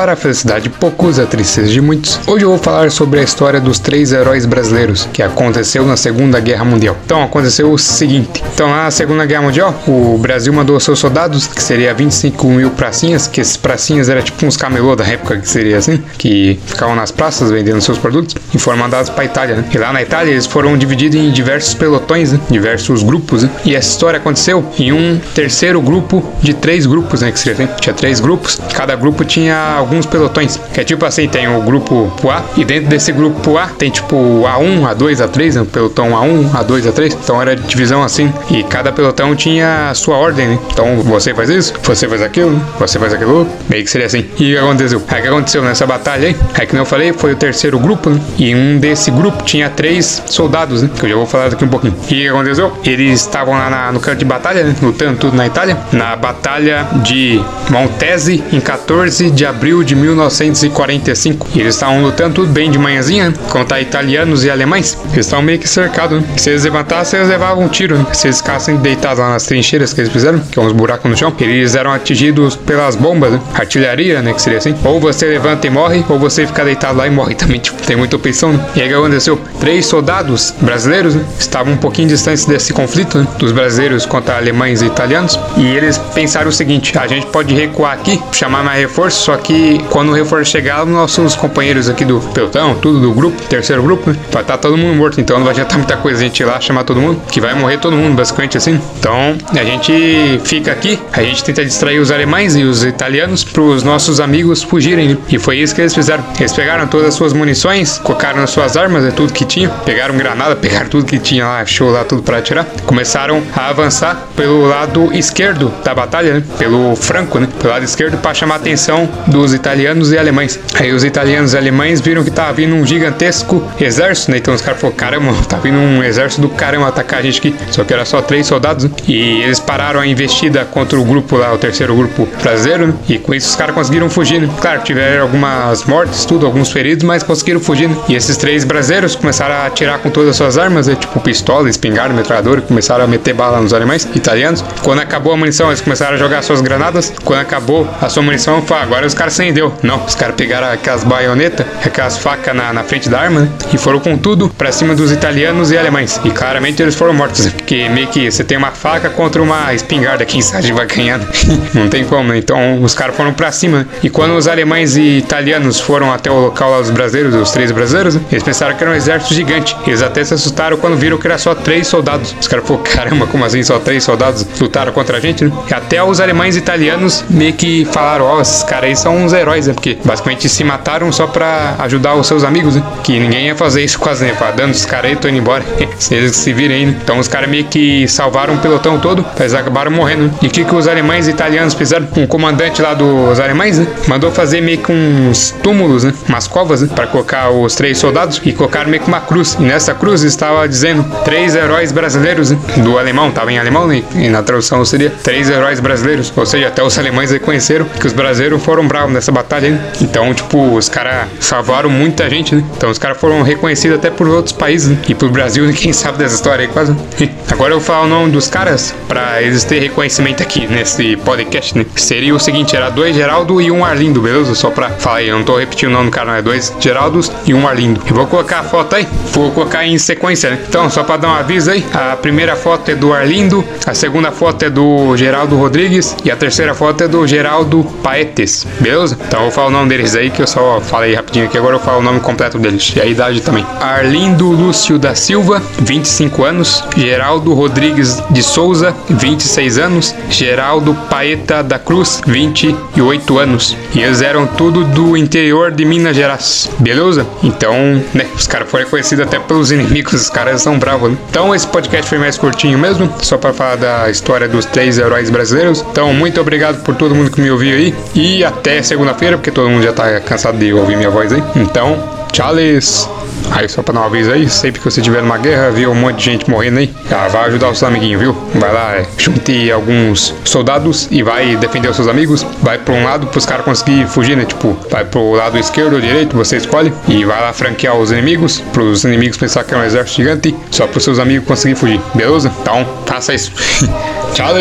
para a felicidade de poucos, a tristeza de muitos. Hoje eu vou falar sobre a história dos três heróis brasileiros que aconteceu na Segunda Guerra Mundial. Então aconteceu o seguinte: então na Segunda Guerra Mundial, o Brasil mandou seus soldados, que seria 25 mil pracinhas, que esses pracinhas era tipo uns camelô da época, que seria assim, que ficavam nas praças vendendo seus produtos, e foram mandados para Itália. Né? E lá na Itália eles foram divididos em diversos pelotões, né? diversos grupos. Né? E essa história aconteceu em um terceiro grupo de três grupos, né? Que seria, assim, tinha três grupos, cada grupo tinha alguns pelotões. Que é tipo assim, tem o grupo A, e dentro desse grupo A tem tipo A1, A2, A3, né? pelotão A1, A2, A3. Então era divisão assim. E cada pelotão tinha a sua ordem, né? Então você faz isso, você faz aquilo, você faz aquilo, meio que seria assim. E o que aconteceu? Aí o que aconteceu nessa batalha aí? Aí que eu falei, foi o terceiro grupo, né? E um desse grupo tinha três soldados, né? Que eu já vou falar daqui um pouquinho. E o que aconteceu? Eles estavam lá na, no campo de batalha, né? Lutando tudo na Itália. Na batalha de Montese, em 14 de abril de 1945. E eles estavam lutando tudo bem de manhãzinha, contra italianos e alemães. Eles estavam meio que cercados, né? Se eles levantassem, eles levavam um tiro, né? Se eles ficassem deitados lá nas trincheiras que eles fizeram, que é uns buracos no chão, eles eram atingidos pelas bombas, né? Artilharia, né? Que seria assim. Ou você levanta e morre, ou você fica deitado lá e morre também. Tipo, tem muita opção, né? E aí o que aconteceu? Três soldados brasileiros né? estavam um pouquinho distantes desse conflito, né? Dos brasileiros contra alemães e italianos. E eles pensaram o seguinte: a gente pode recuar aqui, chamar mais reforço, só que quando o reforço chegar, nossos companheiros aqui do pelotão, tudo do grupo, terceiro grupo, né? vai estar tá todo mundo morto, então não vai adiantar muita coisa a gente ir lá chamar todo mundo, que vai morrer todo mundo, basicamente assim. Então a gente fica aqui, a gente tenta distrair os alemães e os italianos para os nossos amigos fugirem? E foi isso que eles fizeram. Eles pegaram todas as suas munições, colocaram as suas armas, é tudo que tinha, pegaram granada, pegaram tudo que tinha lá, achou lá tudo para atirar, começaram a avançar pelo lado esquerdo da batalha, né? Pelo franco, né? Pelo lado esquerdo para chamar a atenção dos italianos e alemães. Aí os italianos e alemães viram que tava vindo um gigantesco exército, né? Então os caras falaram, caramba, tá vindo um exército do caramba atacar a gente aqui. Só que era só três soldados, né? E eles pararam a investida contra o grupo lá, o terceiro grupo brasileiro, né? E com isso os caras conseguiram fugir, né? Claro, tiveram algumas mortes, tudo, alguns feridos, mas conseguiram fugir, né? E esses três brasileiros começaram a atirar com todas as suas armas, né? Tipo pistola, espingarda, metralhadora, começaram a meter bala nos alemães italianos. Quando acabou a munição, eles começaram a jogar suas granadas. Quando acabou a sua munição, foi, agora os caras acendeu. Não, os caras pegaram aquelas baionetas, aquelas facas na, na frente da arma, né? E foram com tudo pra cima dos italianos e alemães. E claramente eles foram mortos, né? Porque meio que você tem uma faca contra uma espingarda, quem sabe vai ganhar. Né? Não tem como, né? Então os caras foram pra cima. Né? E quando os alemães e italianos foram até o local lá dos brasileiros, os três brasileiros, né? eles pensaram que era um exército gigante. Eles até se assustaram quando viram que era só três soldados. Os caras falaram, caramba, como assim só três soldados lutaram contra a gente, né? E até os alemães e italianos meio que falaram, ó, oh, esses caras aí são uns heróis, né? Porque basicamente se mataram só pra ajudar os seus amigos, né? Que ninguém ia fazer isso quase, né? Dando os caras aí, tô indo embora. Eles se virem né? Então os caras meio que salvaram o pelotão todo, eles acabaram morrendo. Né? E o que, que os alemães e italianos fizeram? Um comandante lá dos alemães, né? Mandou fazer meio que uns túmulos, né? Umas covas, né? Pra colocar os três soldados e colocaram meio que uma cruz. E nessa cruz estava dizendo três heróis brasileiros, né? Do alemão, tava em alemão, né? E na tradução seria três heróis brasileiros. Ou seja, até os alemães reconheceram que os brasileiros foram bravos nessa batalha, né? Então, tipo, os caras salvaram muita gente, né? Então os caras foram reconhecidos até por outros países, né? E pro Brasil, quem sabe dessa história aí quase. Agora eu vou falar o nome dos caras pra eles terem reconhecimento aqui nesse podcast, né? Seria o seguinte, era dois Geraldo e um Arlindo, beleza? Só pra falar aí, eu não tô repetindo o nome do cara, é dois Geraldos e um Arlindo. Eu vou colocar a foto aí, vou colocar em sequência, né? Então, só pra dar um aviso aí, a primeira foto é do Arlindo, a segunda foto é do Geraldo Rodrigues e a terceira foto é do Geraldo Paetes, beleza? Então eu vou falar o nome deles aí, que eu só falei rapidinho aqui, agora eu falo o nome completo deles e a idade também. Arlindo Lúcio da Silva, 25 anos, Geraldo Rodrigues de Souza, 26 anos, Geraldo Paeta da Cruz, 28 anos. E eles eram tudo do interior de Minas Gerais, beleza? Então, né, os caras foram reconhecidos até pelos inimigos, os caras são bravos, né? Então esse podcast foi mais curtinho mesmo, só para falar da história dos três heróis brasileiros. Então, muito obrigado por todo mundo que me ouviu aí. E até segunda-feira, porque todo mundo já tá cansado de ouvir minha voz aí. Então, tchau-les! Aí só pra dar um aviso aí, sempre que você tiver numa guerra, viu um monte de gente morrendo aí, vai ajudar os seus amiguinhos, viu? Vai lá, é, junte alguns soldados e vai defender os seus amigos. Vai pra um lado pros caras conseguirem fugir, né? Tipo, vai pro lado esquerdo ou direito, você escolhe. E vai lá franquear os inimigos, pros inimigos pensar que é um exército gigante, só pros seus amigos conseguirem fugir, beleza? Então, faça isso. Tchau,